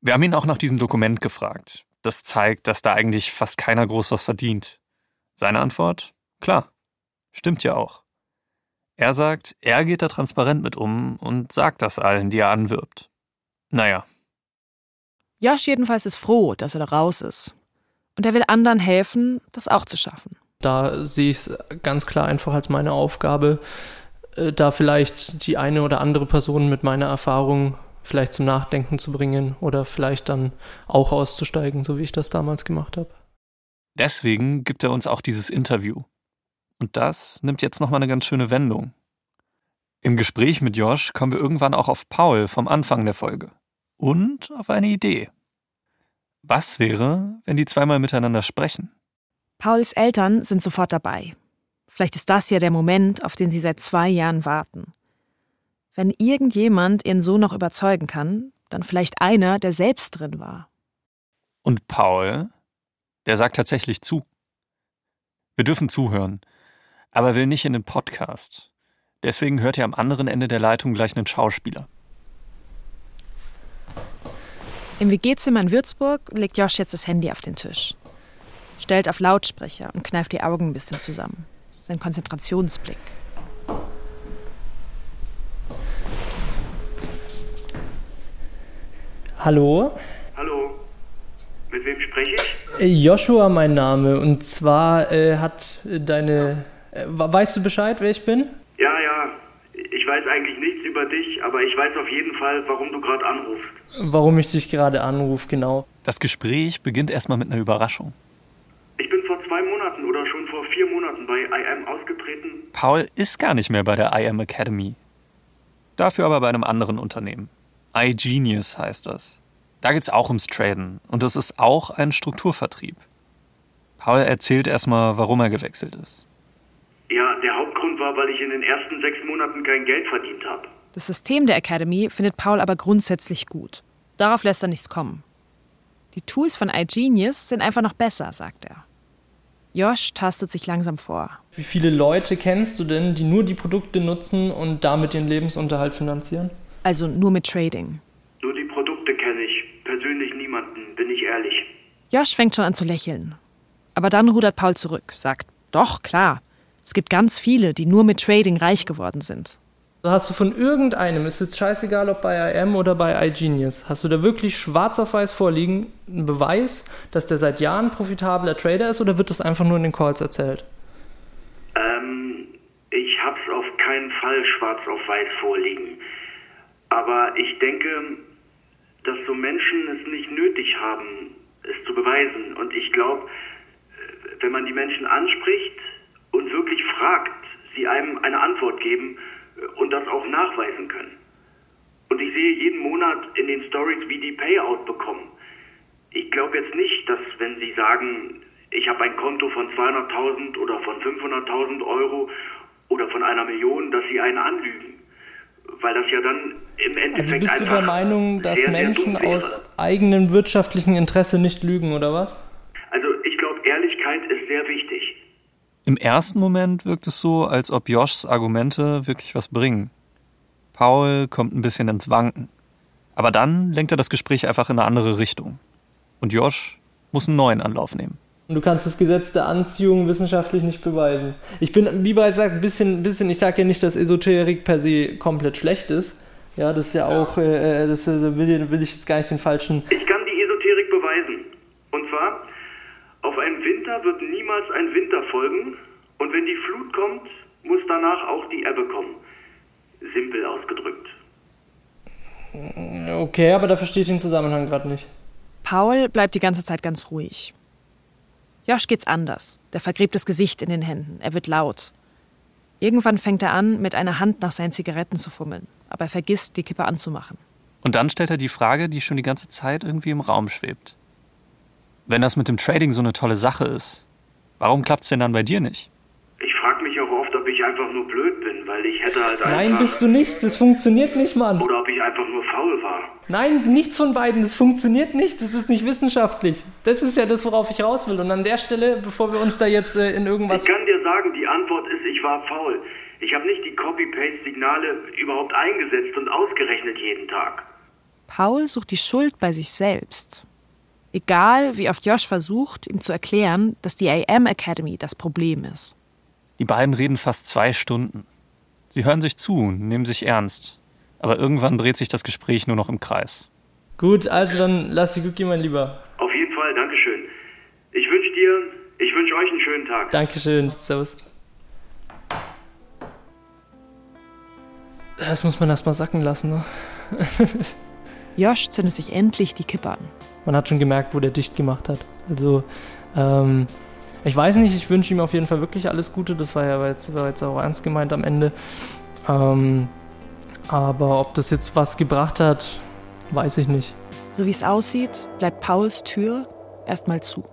S2: Wir haben ihn auch nach diesem Dokument gefragt. Das zeigt, dass da eigentlich fast keiner groß was verdient. Seine Antwort? Klar. Stimmt ja auch. Er sagt, er geht da transparent mit um und sagt das allen, die er anwirbt. Naja.
S3: Josh jedenfalls ist froh, dass er da raus ist. Und er will anderen helfen, das auch zu schaffen.
S1: Da sehe ich es ganz klar einfach als meine Aufgabe, äh, da vielleicht die eine oder andere Person mit meiner Erfahrung vielleicht zum Nachdenken zu bringen oder vielleicht dann auch auszusteigen, so wie ich das damals gemacht habe.
S2: Deswegen gibt er uns auch dieses Interview. Und das nimmt jetzt nochmal eine ganz schöne Wendung. Im Gespräch mit Josh kommen wir irgendwann auch auf Paul vom Anfang der Folge. Und auf eine Idee. Was wäre, wenn die zweimal miteinander sprechen?
S3: Pauls Eltern sind sofort dabei. Vielleicht ist das ja der Moment, auf den sie seit zwei Jahren warten. Wenn irgendjemand ihren Sohn noch überzeugen kann, dann vielleicht einer, der selbst drin war.
S2: Und Paul, der sagt tatsächlich zu. Wir dürfen zuhören, aber will nicht in den Podcast. Deswegen hört ihr am anderen Ende der Leitung gleich einen Schauspieler.
S3: Im WG-Zimmer in Würzburg legt Josh jetzt das Handy auf den Tisch. Stellt auf Lautsprecher und kneift die Augen ein bisschen zusammen. Sein Konzentrationsblick.
S1: Hallo?
S12: Hallo. Mit wem spreche ich?
S1: Äh, Joshua mein Name und zwar äh, hat deine... Äh, weißt du Bescheid, wer ich bin?
S12: Ja, ja. Ich weiß eigentlich nichts über dich, aber ich weiß auf jeden Fall, warum du gerade anrufst.
S1: Warum ich dich gerade anrufe, genau.
S2: Das Gespräch beginnt erstmal mit einer Überraschung.
S12: Ich bin vor zwei Monaten oder schon vor vier Monaten bei IM ausgetreten.
S2: Paul ist gar nicht mehr bei der IM Academy. Dafür aber bei einem anderen Unternehmen. iGenius heißt das. Da geht es auch ums Traden und das ist auch ein Strukturvertrieb. Paul erzählt erstmal, warum er gewechselt ist.
S12: Ja, der Hauptgrund war, weil ich in den ersten sechs Monaten kein Geld verdient habe.
S3: Das System der Academy findet Paul aber grundsätzlich gut. Darauf lässt er nichts kommen. Die Tools von iGenius sind einfach noch besser, sagt er. Josh tastet sich langsam vor.
S1: Wie viele Leute kennst du denn, die nur die Produkte nutzen und damit ihren Lebensunterhalt finanzieren?
S3: Also nur mit Trading.
S12: Nur die Produkte kenne ich. Persönlich niemanden, bin ich ehrlich.
S3: Josh fängt schon an zu lächeln. Aber dann rudert Paul zurück, sagt, doch, klar. Es gibt ganz viele, die nur mit Trading reich geworden sind.
S1: Hast du von irgendeinem, ist jetzt scheißegal, ob bei IM oder bei iGenius, hast du da wirklich schwarz auf weiß vorliegen, einen Beweis, dass der seit Jahren profitabler Trader ist oder wird das einfach nur in den Calls erzählt?
S12: Ähm, ich hab's auf keinen Fall schwarz auf weiß vorliegen. Aber ich denke, dass so Menschen es nicht nötig haben, es zu beweisen. Und ich glaube, wenn man die Menschen anspricht und wirklich fragt, sie einem eine Antwort geben, und das auch nachweisen können. Und ich sehe jeden Monat in den Stories, wie die Payout bekommen. Ich glaube jetzt nicht, dass wenn sie sagen, ich habe ein Konto von 200.000 oder von 500.000 Euro oder von einer Million, dass sie einen anlügen. Weil das ja dann im Endeffekt
S1: also bist du der Meinung, dass
S12: sehr, sehr
S1: Menschen
S12: wäre.
S1: aus eigenem wirtschaftlichen Interesse nicht lügen, oder was?
S12: Also ich glaube, Ehrlichkeit ist sehr wichtig.
S2: Im ersten Moment wirkt es so, als ob Joshs Argumente wirklich was bringen. Paul kommt ein bisschen ins Wanken. Aber dann lenkt er das Gespräch einfach in eine andere Richtung. Und Josh muss einen neuen Anlauf nehmen.
S1: Und du kannst das Gesetz der Anziehung wissenschaftlich nicht beweisen. Ich bin, wie bereits gesagt, ein bisschen, bisschen ich sage ja nicht, dass Esoterik per se komplett schlecht ist. Ja, das ist ja auch, äh, das äh, will, will ich jetzt gar nicht den falschen.
S12: Ich kann die Esoterik beweisen. Und zwar, auf einen Winter wird niemals ein Winter folgen. Und wenn die Flut kommt, muss danach auch die Ebbe kommen. Simpel ausgedrückt.
S1: Okay, aber da verstehe ich den Zusammenhang gerade nicht.
S3: Paul bleibt die ganze Zeit ganz ruhig. Josh geht's anders. Der vergräbt das Gesicht in den Händen. Er wird laut. Irgendwann fängt er an, mit einer Hand nach seinen Zigaretten zu fummeln. Aber er vergisst, die Kippe anzumachen.
S2: Und dann stellt er die Frage, die schon die ganze Zeit irgendwie im Raum schwebt. Wenn das mit dem Trading so eine tolle Sache ist, warum klappt's denn dann bei dir nicht?
S12: Ich frage mich auch oft, ob ich einfach nur blöd bin, weil ich hätte halt
S1: Nein,
S12: einfach...
S1: bist du nicht. Das funktioniert nicht, Mann.
S12: Oder ob ich einfach nur faul war.
S1: Nein, nichts von beiden. Das funktioniert nicht. Das ist nicht wissenschaftlich. Das ist ja das, worauf ich raus will. Und an der Stelle, bevor wir uns da jetzt äh, in irgendwas.
S12: Ich kann dir sagen, die Antwort ist, ich war faul. Ich habe nicht die Copy-Paste-Signale überhaupt eingesetzt und ausgerechnet jeden Tag.
S3: Paul sucht die Schuld bei sich selbst. Egal, wie oft Josh versucht, ihm zu erklären, dass die AM Academy das Problem ist.
S2: Die beiden reden fast zwei Stunden. Sie hören sich zu und nehmen sich ernst. Aber irgendwann dreht sich das Gespräch nur noch im Kreis.
S1: Gut, also dann lass die gut gehen, mein Lieber.
S12: Auf jeden Fall, Dankeschön. Ich wünsche dir, ich wünsche euch einen schönen Tag.
S1: Dankeschön. Servus. Das muss man erst mal sacken lassen, ne?
S3: Josh zündet sich endlich die Kippe an.
S1: Man hat schon gemerkt, wo der dicht gemacht hat. Also, ähm, ich weiß nicht, ich wünsche ihm auf jeden Fall wirklich alles Gute. Das war ja jetzt, war jetzt auch ernst gemeint am Ende. Ähm, aber ob das jetzt was gebracht hat, weiß ich nicht.
S3: So wie es aussieht, bleibt Pauls Tür erstmal zu.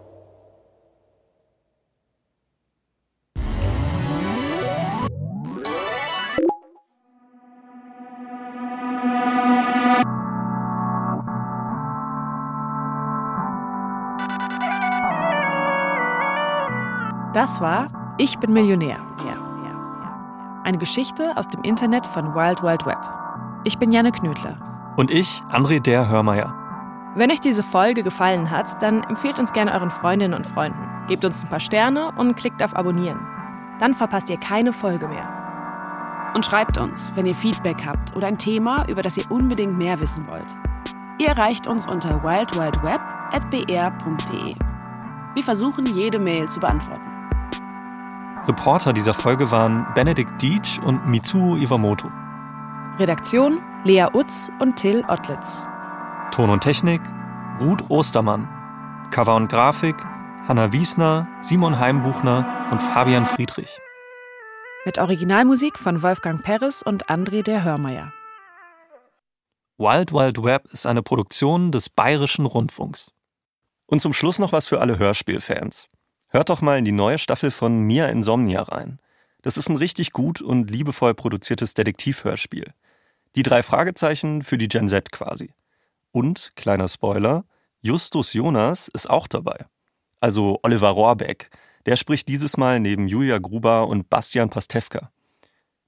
S3: Das war Ich bin Millionär. Eine Geschichte aus dem Internet von Wild Wild Web. Ich bin Janne Knödler.
S2: Und ich, André der Hörmeier.
S3: Wenn euch diese Folge gefallen hat, dann empfehlt uns gerne euren Freundinnen und Freunden. Gebt uns ein paar Sterne und klickt auf Abonnieren. Dann verpasst ihr keine Folge mehr. Und schreibt uns, wenn ihr Feedback habt oder ein Thema, über das ihr unbedingt mehr wissen wollt. Ihr erreicht uns unter wildwildweb.br.de. Wir versuchen, jede Mail zu beantworten.
S2: Reporter dieser Folge waren Benedikt Dietsch und Mitsuo Iwamoto.
S3: Redaktion Lea Utz und Till Ottlitz.
S2: Ton und Technik Ruth Ostermann. Cover und Grafik Hanna Wiesner, Simon Heimbuchner und Fabian Friedrich.
S3: Mit Originalmusik von Wolfgang Peres und André der Hörmeier.
S2: Wild Wild Web ist eine Produktion des Bayerischen Rundfunks. Und zum Schluss noch was für alle Hörspielfans. Hört doch mal in die neue Staffel von Mia Insomnia rein. Das ist ein richtig gut und liebevoll produziertes Detektivhörspiel. Die drei Fragezeichen für die Gen Z quasi. Und, kleiner Spoiler, Justus Jonas ist auch dabei. Also Oliver Rohrbeck. Der spricht dieses Mal neben Julia Gruber und Bastian Pastewka.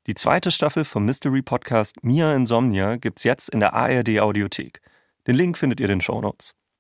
S2: Die zweite Staffel vom Mystery Podcast Mia Insomnia gibt's jetzt in der ARD Audiothek. Den Link findet ihr in den Shownotes.